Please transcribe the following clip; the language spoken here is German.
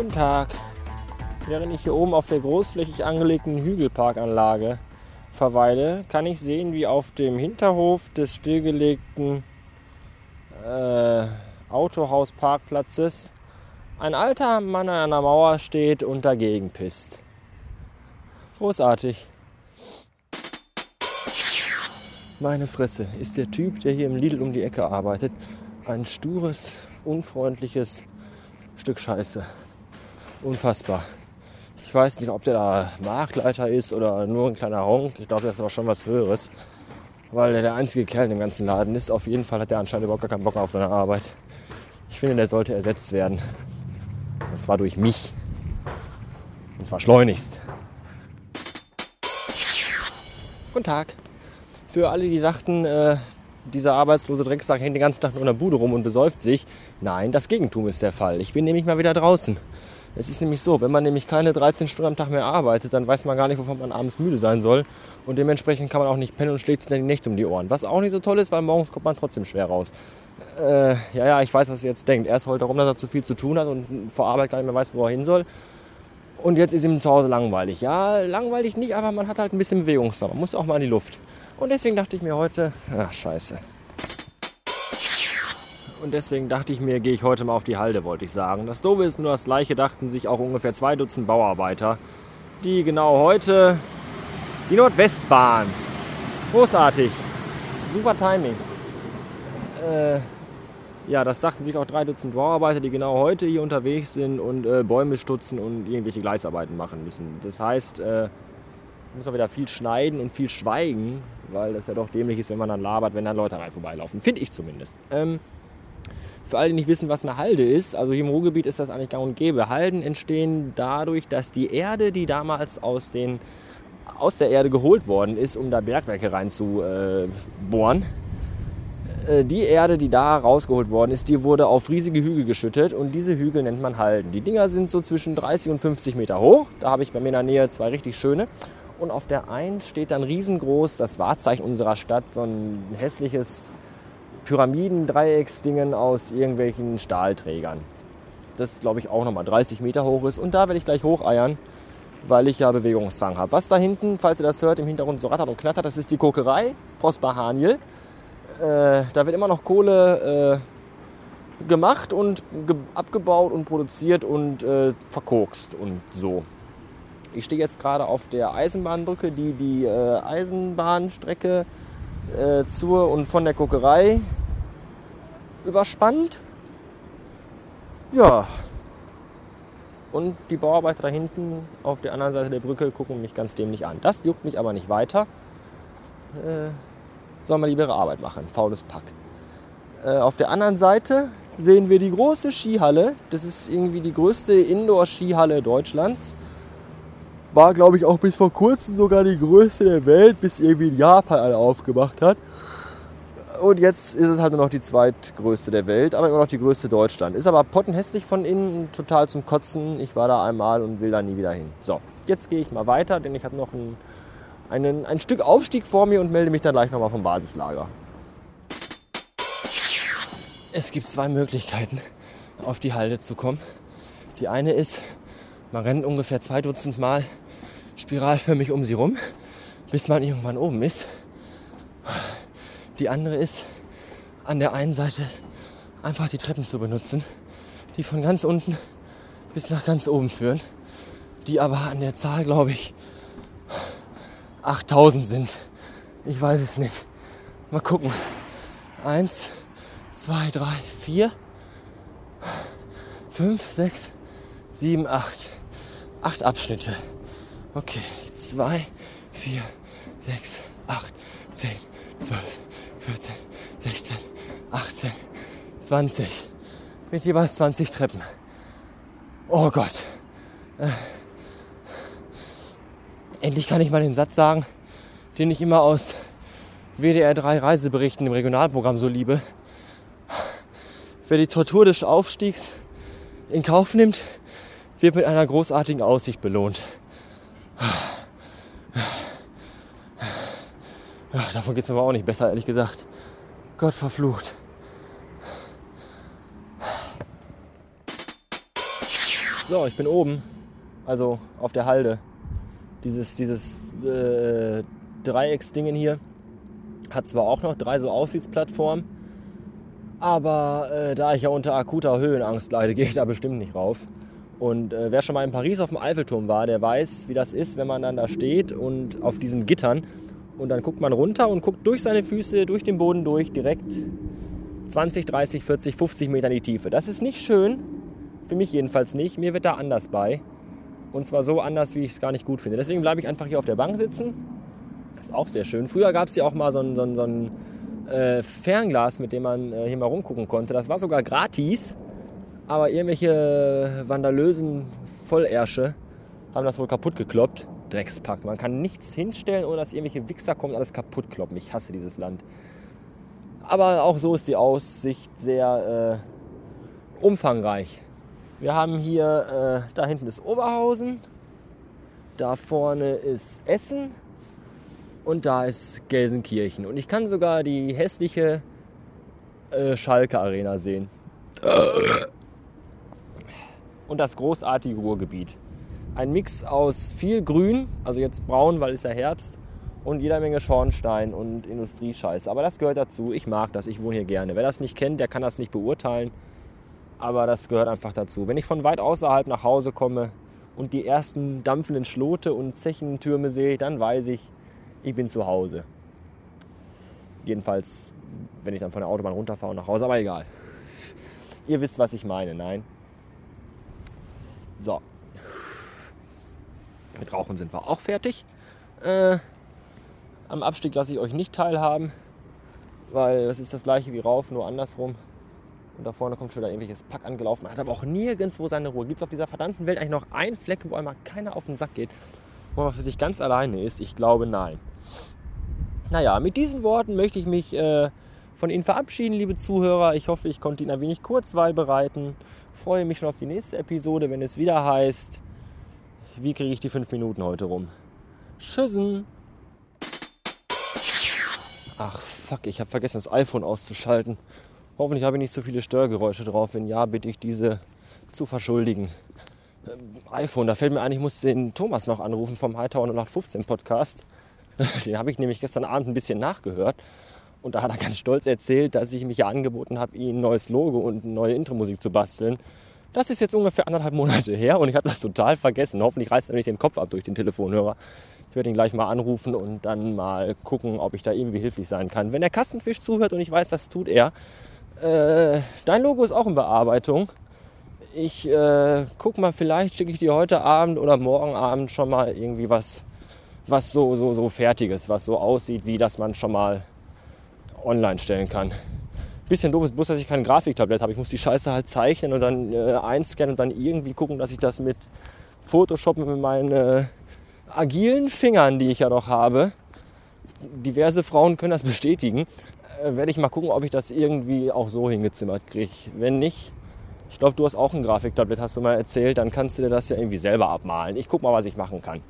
Guten Tag. Während ich hier oben auf der großflächig angelegten Hügelparkanlage verweile, kann ich sehen, wie auf dem Hinterhof des stillgelegten äh, Autohausparkplatzes ein alter Mann an einer Mauer steht und dagegen pisst. Großartig. Meine Fresse, ist der Typ, der hier im Lidl um die Ecke arbeitet, ein stures, unfreundliches Stück Scheiße. Unfassbar. Ich weiß nicht, ob der da Marktleiter ist oder nur ein kleiner Honk. Ich glaube, das ist aber schon was Höheres. Weil er der einzige Kerl in dem ganzen Laden ist. Auf jeden Fall hat er anscheinend überhaupt gar keinen Bock auf seine Arbeit. Ich finde, der sollte ersetzt werden. Und zwar durch mich. Und zwar schleunigst. Guten Tag. Für alle, die dachten, äh, dieser arbeitslose Drecksack hängt den ganzen Tag nur in der Bude rum und besäuft sich. Nein, das Gegentum ist der Fall. Ich bin nämlich mal wieder draußen. Es ist nämlich so, wenn man nämlich keine 13 Stunden am Tag mehr arbeitet, dann weiß man gar nicht, wovon man abends müde sein soll. Und dementsprechend kann man auch nicht pennen und schlägt sich dann die Nächte um die Ohren. Was auch nicht so toll ist, weil morgens kommt man trotzdem schwer raus. Äh, ja, ja, ich weiß, was ihr jetzt denkt. Erst heult darum, dass er zu viel zu tun hat und vor Arbeit gar nicht mehr weiß, wo er hin soll. Und jetzt ist ihm zu Hause langweilig. Ja, langweilig nicht, aber man hat halt ein bisschen Bewegungsdrang. Man muss auch mal in die Luft. Und deswegen dachte ich mir heute, ach scheiße. Und deswegen dachte ich mir, gehe ich heute mal auf die Halde, wollte ich sagen. Das Doofe ist nur, das gleiche dachten sich auch ungefähr zwei Dutzend Bauarbeiter, die genau heute die Nordwestbahn. Großartig. Super Timing. Äh, ja, das dachten sich auch drei Dutzend Bauarbeiter, die genau heute hier unterwegs sind und äh, Bäume stutzen und irgendwelche Gleisarbeiten machen müssen. Das heißt, äh, muss man wieder viel schneiden und viel schweigen, weil das ja doch dämlich ist, wenn man dann labert, wenn dann Leute rein vorbeilaufen. Finde ich zumindest. Ähm, für alle, die nicht wissen, was eine Halde ist, also hier im Ruhrgebiet ist das eigentlich gang und gäbe. Halden entstehen dadurch, dass die Erde, die damals aus, den, aus der Erde geholt worden ist, um da Bergwerke reinzubohren, äh, die Erde, die da rausgeholt worden ist, die wurde auf riesige Hügel geschüttet und diese Hügel nennt man Halden. Die Dinger sind so zwischen 30 und 50 Meter hoch. Da habe ich bei mir in der Nähe zwei richtig schöne. Und auf der einen steht dann riesengroß das Wahrzeichen unserer Stadt, so ein hässliches Pyramidendreiecksdingen aus irgendwelchen Stahlträgern. Das glaube ich auch nochmal 30 Meter hoch ist. Und da werde ich gleich hocheiern, weil ich ja Bewegungsdrang habe. Was da hinten, falls ihr das hört, im Hintergrund so rattert und knattert, das ist die Kokerei Prosper Haniel. Äh, da wird immer noch Kohle äh, gemacht und ge abgebaut und produziert und äh, verkokst und so. Ich stehe jetzt gerade auf der Eisenbahnbrücke, die die äh, Eisenbahnstrecke äh, zur und von der Kokerei überspannt. Ja. Und die Bauarbeiter da hinten auf der anderen Seite der Brücke gucken mich ganz dämlich an. Das juckt mich aber nicht weiter. Äh, soll man lieber ihre Arbeit machen. Faules Pack. Äh, auf der anderen Seite sehen wir die große Skihalle. Das ist irgendwie die größte Indoor-Skihalle Deutschlands. War, glaube ich, auch bis vor kurzem sogar die größte der Welt, bis irgendwie in Japan eine aufgemacht hat. Und jetzt ist es halt nur noch die zweitgrößte der Welt, aber immer noch die größte Deutschland. Ist aber pottenhässlich von innen, total zum Kotzen. Ich war da einmal und will da nie wieder hin. So, jetzt gehe ich mal weiter, denn ich habe noch ein, einen, ein Stück Aufstieg vor mir und melde mich dann gleich nochmal vom Basislager. Es gibt zwei Möglichkeiten, auf die Halde zu kommen. Die eine ist, man rennt ungefähr zwei Dutzend Mal spiralförmig um sie rum, bis man irgendwann oben ist. Die andere ist, an der einen Seite einfach die Treppen zu benutzen, die von ganz unten bis nach ganz oben führen, die aber an der Zahl, glaube ich, 8000 sind. Ich weiß es nicht. Mal gucken. Eins, zwei, drei, vier, fünf, sechs, sieben, acht. Acht Abschnitte. Okay, zwei, vier, sechs, acht, zehn, zwölf, 14, 16, 18, 20. Mit jeweils 20 Treppen. Oh Gott. Äh. Endlich kann ich mal den Satz sagen, den ich immer aus WDR 3 Reiseberichten im Regionalprogramm so liebe. Wer die Tortur des Aufstiegs in Kauf nimmt, wird mit einer großartigen Aussicht belohnt. Ja, davon geht es aber auch nicht besser, ehrlich gesagt. Gott verflucht. So, ich bin oben, also auf der Halde. Dieses, dieses äh, Dreiecksdingen hier hat zwar auch noch drei so Aussichtsplattformen, aber äh, da ich ja unter akuter Höhenangst leide, gehe ich da bestimmt nicht rauf. Und äh, wer schon mal in Paris auf dem Eiffelturm war, der weiß, wie das ist, wenn man dann da steht und auf diesen Gittern und dann guckt man runter und guckt durch seine Füße, durch den Boden durch, direkt 20, 30, 40, 50 Meter in die Tiefe. Das ist nicht schön, für mich jedenfalls nicht. Mir wird da anders bei. Und zwar so anders, wie ich es gar nicht gut finde. Deswegen bleibe ich einfach hier auf der Bank sitzen. Das ist auch sehr schön. Früher gab es ja auch mal so ein, so ein, so ein äh, Fernglas, mit dem man äh, hier mal rumgucken konnte. Das war sogar gratis. Aber irgendwelche vandalösen Vollärsche haben das wohl kaputt gekloppt. Dreckspack. Man kann nichts hinstellen, ohne dass irgendwelche Wichser kommen und alles kaputt kloppen. Ich hasse dieses Land. Aber auch so ist die Aussicht sehr äh, umfangreich. Wir haben hier, äh, da hinten ist Oberhausen, da vorne ist Essen und da ist Gelsenkirchen. Und ich kann sogar die hässliche äh, Schalke Arena sehen. Und das großartige Ruhrgebiet. Ein Mix aus viel Grün, also jetzt braun, weil es ja Herbst, und jeder Menge Schornstein und Industriescheiße. Aber das gehört dazu. Ich mag das, ich wohne hier gerne. Wer das nicht kennt, der kann das nicht beurteilen aber das gehört einfach dazu. Wenn ich von weit außerhalb nach Hause komme und die ersten dampfenden Schlote und Zechentürme sehe, dann weiß ich, ich bin zu Hause. Jedenfalls, wenn ich dann von der Autobahn runterfahre und nach Hause, aber egal. Ihr wisst, was ich meine, nein? So. Mit Rauchen sind wir auch fertig. Äh, am Abstieg lasse ich euch nicht teilhaben, weil das ist das gleiche wie rauf, nur andersrum. Und da vorne kommt schon wieder irgendwelches Pack angelaufen. Man hat aber auch nirgendwo seine Ruhe. Gibt es auf dieser verdammten Welt eigentlich noch einen Fleck, wo einmal keiner auf den Sack geht? Wo man für sich ganz alleine ist? Ich glaube nein. Naja, mit diesen Worten möchte ich mich äh, von Ihnen verabschieden, liebe Zuhörer. Ich hoffe, ich konnte Ihnen ein wenig Kurzweil bereiten. Freue mich schon auf die nächste Episode, wenn es wieder heißt, wie kriege ich die fünf Minuten heute rum? Tschüssen! Ach fuck, ich habe vergessen, das iPhone auszuschalten. Hoffentlich habe ich nicht so viele Störgeräusche drauf. Wenn ja, bitte ich diese zu verschuldigen. Ähm, iPhone, da fällt mir ein, ich muss den Thomas noch anrufen vom Hightower 0815 Podcast. Den habe ich nämlich gestern Abend ein bisschen nachgehört. Und da hat er ganz stolz erzählt, dass ich mich ja angeboten habe, ihm ein neues Logo und eine neue Intro-Musik zu basteln. Das ist jetzt ungefähr anderthalb Monate her und ich habe das total vergessen. Hoffentlich reißt er nicht den Kopf ab durch den Telefonhörer. Ich werde ihn gleich mal anrufen und dann mal gucken, ob ich da irgendwie hilflich sein kann. Wenn der Kastenfisch zuhört und ich weiß, das tut er, äh, dein Logo ist auch in Bearbeitung. Ich äh, guck mal, vielleicht schicke ich dir heute Abend oder morgen Abend schon mal irgendwie was, was so, so, so fertiges, was so aussieht, wie das man schon mal online stellen kann. Bisschen doof ist bloß, dass ich kein Grafiktablett habe. Ich muss die Scheiße halt zeichnen und dann äh, einscannen und dann irgendwie gucken, dass ich das mit Photoshop mit meinen äh, agilen Fingern, die ich ja noch habe, diverse Frauen können das bestätigen, äh, werde ich mal gucken, ob ich das irgendwie auch so hingezimmert kriege. Wenn nicht, ich glaube, du hast auch ein Grafiktablett, hast du mal erzählt, dann kannst du dir das ja irgendwie selber abmalen. Ich gucke mal, was ich machen kann.